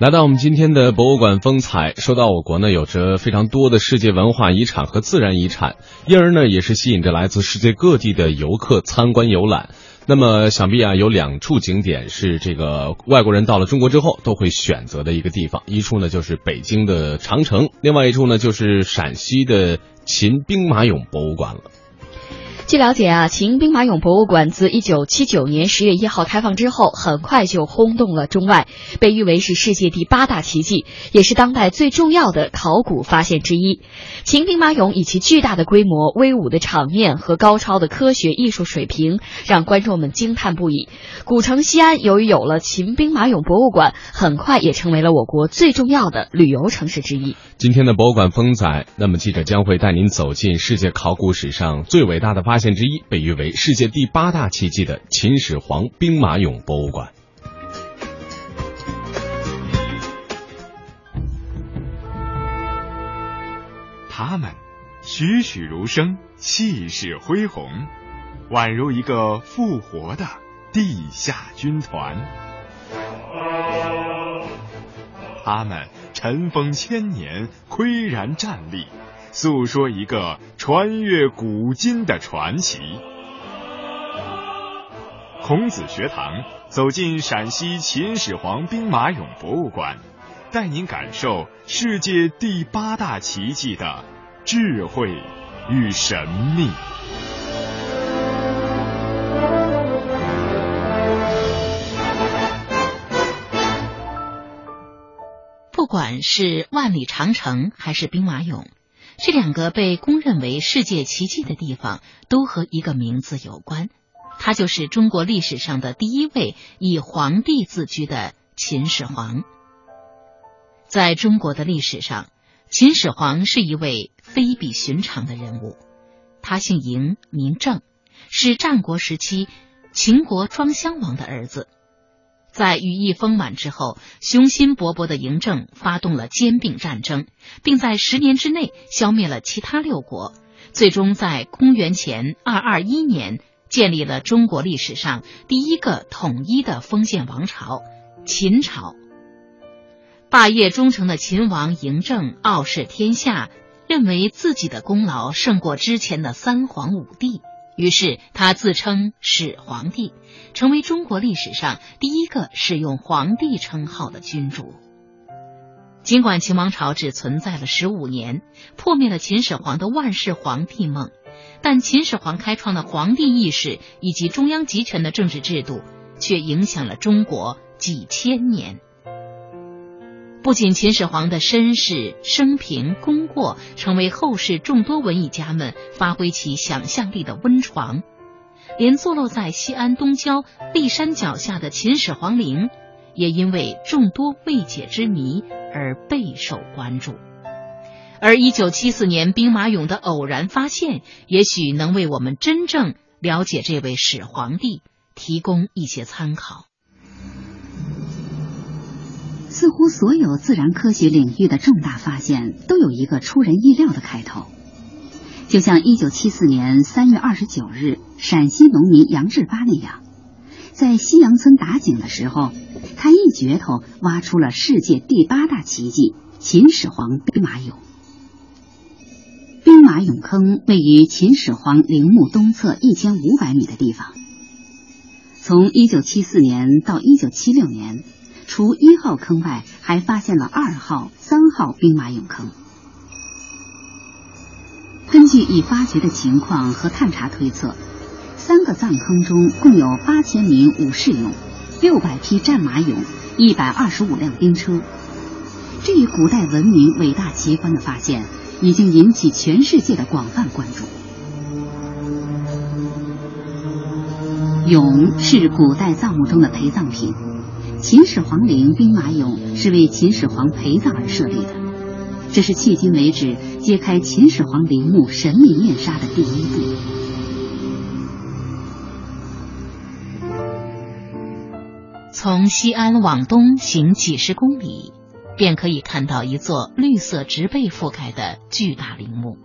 来到我们今天的博物馆风采，说到我国呢，有着非常多的世界文化遗产和自然遗产，因而呢，也是吸引着来自世界各地的游客参观游览。那么，想必啊，有两处景点是这个外国人到了中国之后都会选择的一个地方，一处呢就是北京的长城，另外一处呢就是陕西的秦兵马俑博物馆了。据了解啊，秦兵马俑博物馆自一九七九年十月一号开放之后，很快就轰动了中外，被誉为是世界第八大奇迹，也是当代最重要的考古发现之一。秦兵马俑以其巨大的规模、威武的场面和高超的科学艺术水平，让观众们惊叹不已。古城西安由于有了秦兵马俑博物馆，很快也成为了我国最重要的旅游城市之一。今天的博物馆风采，那么记者将会带您走进世界考古史上最伟大的发现之一，被誉为世界第八大奇迹的秦始皇兵马俑博物馆。他们栩栩如生，气势恢宏，宛如一个复活的地下军团。他们尘封千年，岿然站立，诉说一个穿越古今的传奇。孔子学堂走进陕西秦始皇兵马俑博物馆，带您感受世界第八大奇迹的智慧与神秘。不管是万里长城还是兵马俑，这两个被公认为世界奇迹的地方，都和一个名字有关，他就是中国历史上的第一位以皇帝自居的秦始皇。在中国的历史上，秦始皇是一位非比寻常的人物。他姓嬴，名政，是战国时期秦国庄襄王的儿子。在羽翼丰满之后，雄心勃勃的嬴政发动了兼并战争，并在十年之内消灭了其他六国，最终在公元前二二一年建立了中国历史上第一个统一的封建王朝——秦朝。霸业忠诚的秦王嬴政傲视天下，认为自己的功劳胜过之前的三皇五帝。于是他自称始皇帝，成为中国历史上第一个使用皇帝称号的君主。尽管秦王朝只存在了十五年，破灭了秦始皇的万世皇帝梦，但秦始皇开创的皇帝意识以及中央集权的政治制度，却影响了中国几千年。不仅秦始皇的身世、生平、功过成为后世众多文艺家们发挥其想象力的温床，连坐落在西安东郊骊山脚下的秦始皇陵，也因为众多未解之谜而备受关注。而一九七四年兵马俑的偶然发现，也许能为我们真正了解这位始皇帝提供一些参考。似乎所有自然科学领域的重大发现都有一个出人意料的开头，就像一九七四年三月二十九日陕西农民杨志巴那样，在西杨村打井的时候，他一镢头挖出了世界第八大奇迹——秦始皇兵马俑。兵马俑坑位于秦始皇陵墓东侧一千五百米的地方。从一九七四年到一九七六年。除一号坑外，还发现了二号、三号兵马俑坑。根据已发掘的情况和探查推测，三个藏坑中共有八千名武士俑、六百匹战马俑、一百二十五辆兵车。这一古代文明伟大奇观的发现，已经引起全世界的广泛关注。俑是古代葬墓中的陪葬品。秦始皇陵兵马俑是为秦始皇陪葬而设立的，这是迄今为止揭开秦始皇陵墓神秘面纱的第一步。从西安往东行几十公里，便可以看到一座绿色植被覆盖的巨大陵墓，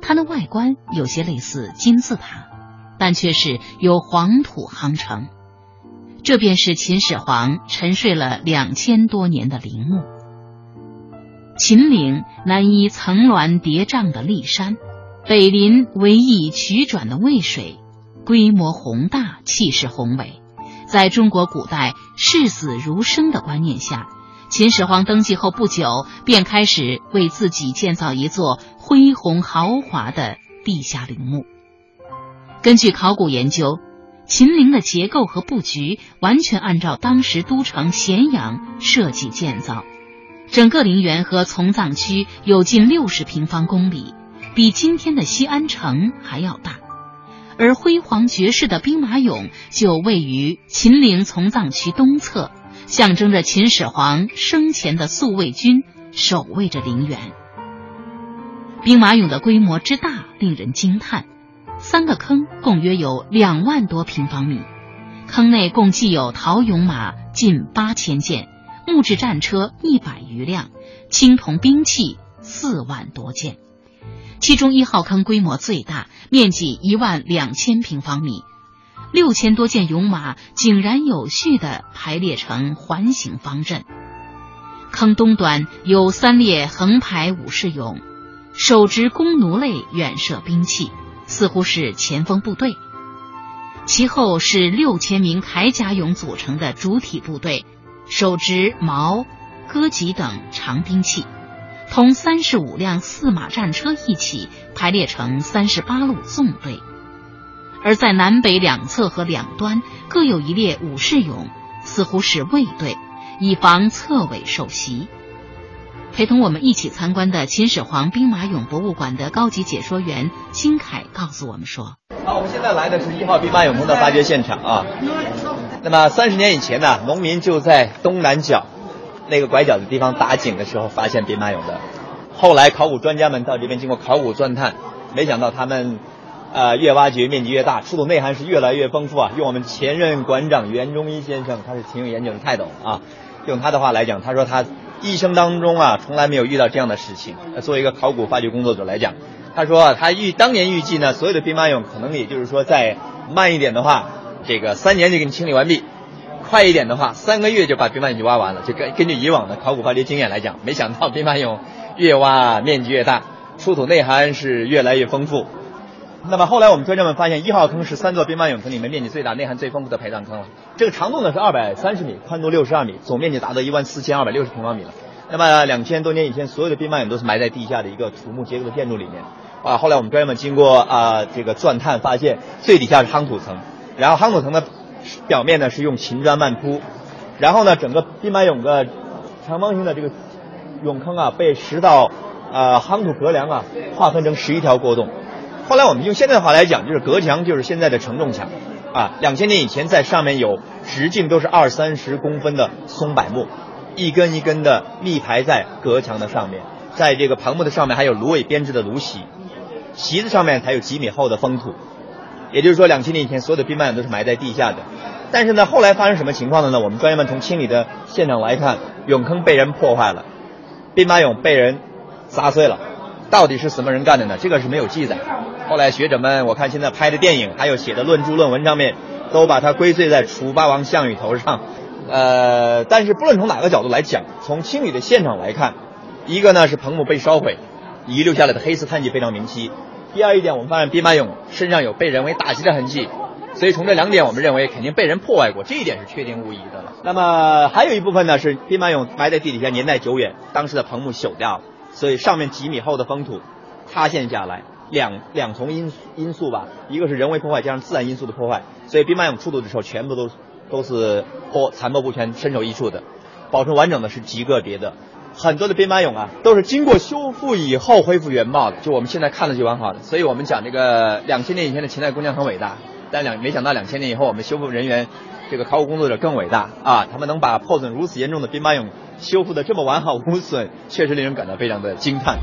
它的外观有些类似金字塔，但却是由黄土夯成。这便是秦始皇沉睡了两千多年的陵墓。秦岭南依层峦叠嶂的骊山，北临逶迤曲转的渭水，规模宏大，气势宏伟。在中国古代视死如生的观念下，秦始皇登基后不久便开始为自己建造一座恢宏豪华的地下陵墓。根据考古研究，秦陵的结构和布局完全按照当时都城咸阳设计建造，整个陵园和从葬区有近六十平方公里，比今天的西安城还要大。而辉煌绝世的兵马俑就位于秦陵从葬区东侧，象征着秦始皇生前的宿卫军守卫着陵园。兵马俑的规模之大令人惊叹，三个坑共约有两万多平方米，坑内共计有陶俑马近八千件，木质战车一百余辆，青铜兵器四万多件。其中一号坑规模最大，面积一万两千平方米，六千多件俑马井然有序地排列成环形方阵。坑东端有三列横排武士俑，手执弓弩类远射兵器，似乎是前锋部队。其后是六千名铠甲俑组成的主体部队，手执矛、戈戟等长兵器。同三十五辆四马战车一起排列成三十八路纵队，而在南北两侧和两端各有一列武士俑，似乎是卫队，以防侧尾受袭。陪同我们一起参观的秦始皇兵马俑博物馆的高级解说员金凯告诉我们说：“好，我们现在来的是一号兵马俑坑的发掘现场啊。那么三十年以前呢，农民就在东南角。”那个拐角的地方打井的时候发现兵马俑的，后来考古专家们到这边经过考古钻探，没想到他们，呃，越挖掘面积越大，出土内涵是越来越丰富啊。用我们前任馆长袁中一先生，他是挺有研究的泰斗啊，用他的话来讲，他说他一生当中啊从来没有遇到这样的事情。作为一个考古发掘工作者来讲，他说他预当年预计呢，所有的兵马俑可能也就是说再慢一点的话，这个三年就给你清理完毕。快一点的话，三个月就把兵马俑就挖完了。就根根据以往的考古发掘经验来讲，没想到兵马俑越挖面积越大，出土内涵是越来越丰富。那么后来我们专家们发现，一号坑是三座兵马俑坑里面面积最大、内涵最丰富的陪葬坑了。这个长度呢是二百三十米，宽度六十二米，总面积达到一万四千二百六十平方米了。那么两千多年以前，所有的兵马俑都是埋在地下的一个土木结构的建筑里面。啊，后来我们专家们经过啊这个钻探发现，最底下是夯土层，然后夯土层的。表面呢是用秦砖漫铺，然后呢整个兵马俑的长方形的这个俑坑啊被十道呃夯土隔梁啊划分成十一条过洞。后来我们用现在的话来讲，就是隔墙就是现在的承重墙啊。两千年以前在上面有直径都是二三十公分的松柏木，一根一根的密排在隔墙的上面，在这个棚木的上面还有芦苇编织的芦席，席子上面才有几米厚的封土。也就是说，两千年以前，所有的兵马俑都是埋在地下的。但是呢，后来发生什么情况的呢？我们专家们从清理的现场来看，俑坑被人破坏了，兵马俑被人砸碎了。到底是什么人干的呢？这个是没有记载。后来学者们，我看现在拍的电影，还有写的论著论文上面，都把它归罪在楚霸王项羽头上。呃，但是不论从哪个角度来讲，从清理的现场来看，一个呢是棚木被烧毁，遗留下来的黑色碳迹非常明晰。第二一点，我们发现兵马俑身上有被人为打击的痕迹，所以从这两点，我们认为肯定被人破坏过，这一点是确定无疑的了。那么还有一部分呢，是兵马俑埋在地底下年代久远，当时的棚木朽掉了，所以上面几米厚的封土塌陷下来，两两重因因素吧，一个是人为破坏加上自然因素的破坏，所以兵马俑出土的时候全部都都是破残破不全、身首异处的，保存完整的是极个别的。很多的兵马俑啊，都是经过修复以后恢复原貌的，就我们现在看的就完好的。所以我们讲这个两千年以前的秦代工匠很伟大，但两没想到两千年以后，我们修复人员，这个考古工作者更伟大啊！他们能把破损如此严重的兵马俑修复的这么完好无损，确实令人感到非常的惊叹。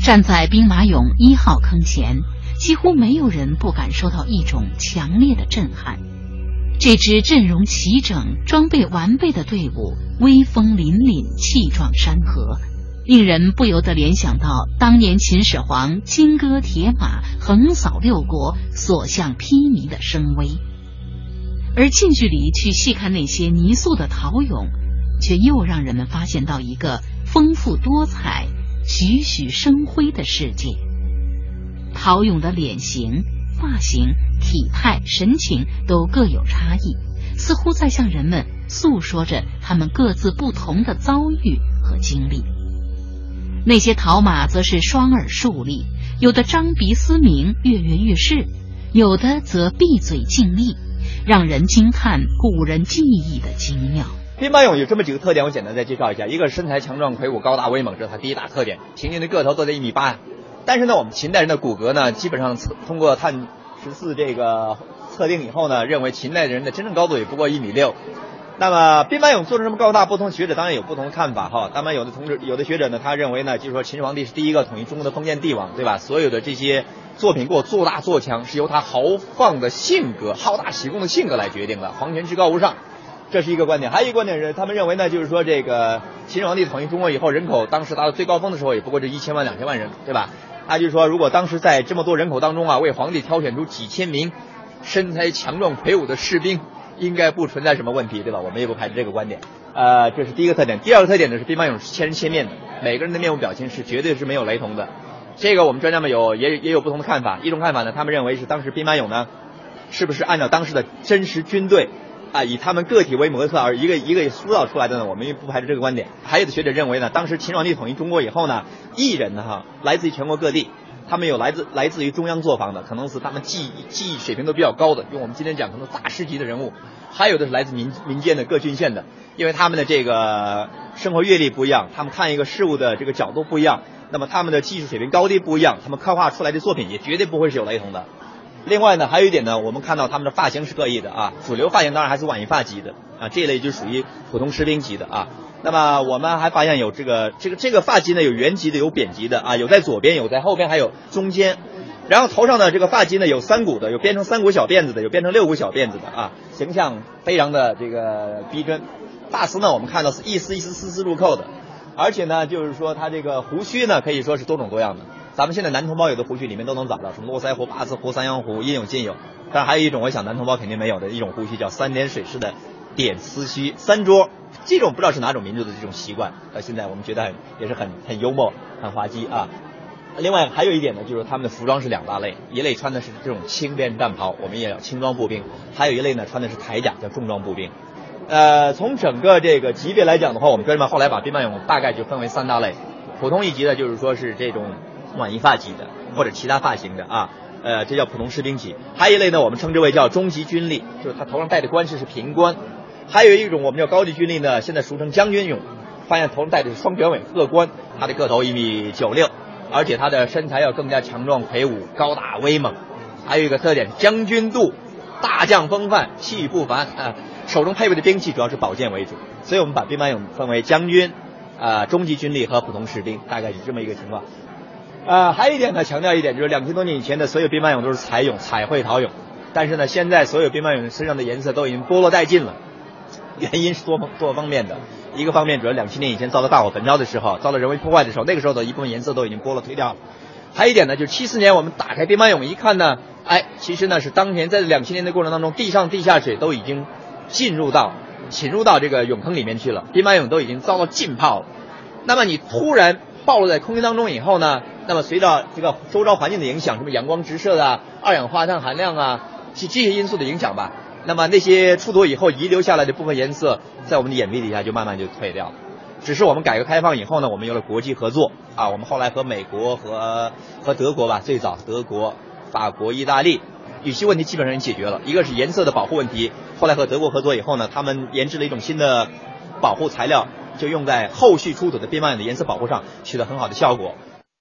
站在兵马俑一号坑前，几乎没有人不感受到一种强烈的震撼。这支阵容齐整、装备完备的队伍，威风凛凛、气壮山河，令人不由得联想到当年秦始皇金戈铁马、横扫六国所向披靡的声威。而近距离去细看那些泥塑的陶俑，却又让人们发现到一个丰富多彩、栩栩生辉的世界。陶俑的脸型、发型、体态、神情都各有差异，似乎在向人们诉说着他们各自不同的遭遇和经历。那些陶马则是双耳竖立，有的张鼻嘶鸣，跃跃欲试；有的则闭嘴静立，让人惊叹古人技艺的精妙。兵马俑有这么几个特点，我简单再介绍一下：一个是身材强壮魁梧、高大威猛，这是它第一大特点，平均的个头都在一米八。但是呢，我们秦代人的骨骼呢，基本上测通过碳十四这个测定以后呢，认为秦代人的真正高度也不过一米六。那么兵马俑做成这么高大，不同学者当然有不同的看法哈。当然有的同志、有的学者呢，他认为呢，就是说秦始皇帝是第一个统一中国的封建帝王，对吧？所有的这些作品给我做大做强，是由他豪放的性格、好大喜功的性格来决定的。皇权至高无上，这是一个观点。还有一个观点是，他们认为呢，就是说这个秦始皇帝统一中国以后，人口当时达到最高峰的时候，也不过这一千万、两千万人，对吧？他就说，如果当时在这么多人口当中啊，为皇帝挑选出几千名身材强壮魁梧的士兵，应该不存在什么问题，对吧？我们也不排斥这个观点。呃，这是第一个特点。第二个特点呢是兵马俑是千人千面的，每个人的面部表情是绝对是没有雷同的。这个我们专家们有也也有不同的看法。一种看法呢，他们认为是当时兵马俑呢，是不是按照当时的真实军队？啊，以他们个体为模特而一个一个塑造出来的呢，我们也不排除这个观点。还有的学者认为呢，当时秦始皇帝统一中国以后呢，艺人呢哈，来自于全国各地，他们有来自来自于中央作坊的，可能是他们技技艺水平都比较高的，用我们今天讲可能大师级的人物；还有的是来自民民间的各郡县的，因为他们的这个生活阅历不一样，他们看一个事物的这个角度不一样，那么他们的技术水平高低不一样，他们刻画出来的作品也绝对不会是有雷同的。另外呢，还有一点呢，我们看到他们的发型是各异的啊，主流发型当然还是晚发级的啊，这一类就属于普通士兵级的啊。那么我们还发现有这个这个这个发髻呢，有圆级的，有扁级的啊，有在左边，有在后边，还有中间。然后头上的这个发髻呢，有三股的，有编成三股小辫子的，有编成六股小辫子的啊，形象非常的这个逼真。发丝呢，我们看到是一丝一丝丝丝入扣的，而且呢，就是说它这个胡须呢，可以说是多种多样的。咱们现在男同胞有的胡须里面都能找到，什么络腮胡、八字胡、三阳胡，应有尽有。但还有一种，我想男同胞肯定没有的一种胡须，叫三点水式的点丝须三桌。这种不知道是哪种民族的这种习惯，到现在我们觉得很也是很很幽默、很滑稽啊。另外还有一点呢，就是他们的服装是两大类，一类穿的是这种轻便战袍，我们也叫轻装步兵；还有一类呢穿的是铠甲，叫重装步兵。呃，从整个这个级别来讲的话，我们专门后来把兵马俑大概就分为三大类，普通一级的，就是说是这种。晚一发级的或者其他发型的啊，呃，这叫普通士兵级。还有一类呢，我们称之为叫中级军吏，就是他头上戴的冠饰是平冠。还有一种我们叫高级军吏呢，现在俗称将军俑，发现头上戴的是双卷尾鹤冠，他的个头一米九六，而且他的身材要更加强壮魁梧、高大威猛。还有一个特点，将军肚，大将风范，气不凡啊，手中配备的兵器主要是宝剑为主。所以我们把兵马俑分为将军、啊中级军吏和普通士兵，大概是这么一个情况。呃，还有一点呢，强调一点，就是两千多年以前的所有兵马俑都是彩俑、彩绘陶俑，但是呢，现在所有兵马俑身上的颜色都已经剥落殆尽了。原因是多方多方面的，一个方面主要两千年以前遭到大火焚烧的时候，遭到人为破坏的时候，那个时候的一部分颜色都已经剥落褪掉了。还有一点呢，就是七四年我们打开兵马俑一看呢，哎，其实呢是当年在两千年的过程当中，地上地下水都已经进入到侵入到这个俑坑里面去了，兵马俑都已经遭到浸泡了。那么你突然暴露在空气当中以后呢？那么随着这个周遭环境的影响，什么阳光直射啊、二氧化碳含量啊，这这些因素的影响吧，那么那些出土以后遗留下来的部分颜色，在我们的眼皮底下就慢慢就退掉了。只是我们改革开放以后呢，我们有了国际合作啊，我们后来和美国和和德国吧，最早德国、法国、意大利，有些问题基本上解决了。一个是颜色的保护问题，后来和德国合作以后呢，他们研制了一种新的保护材料，就用在后续出土的兵马俑的颜色保护上，取得很好的效果。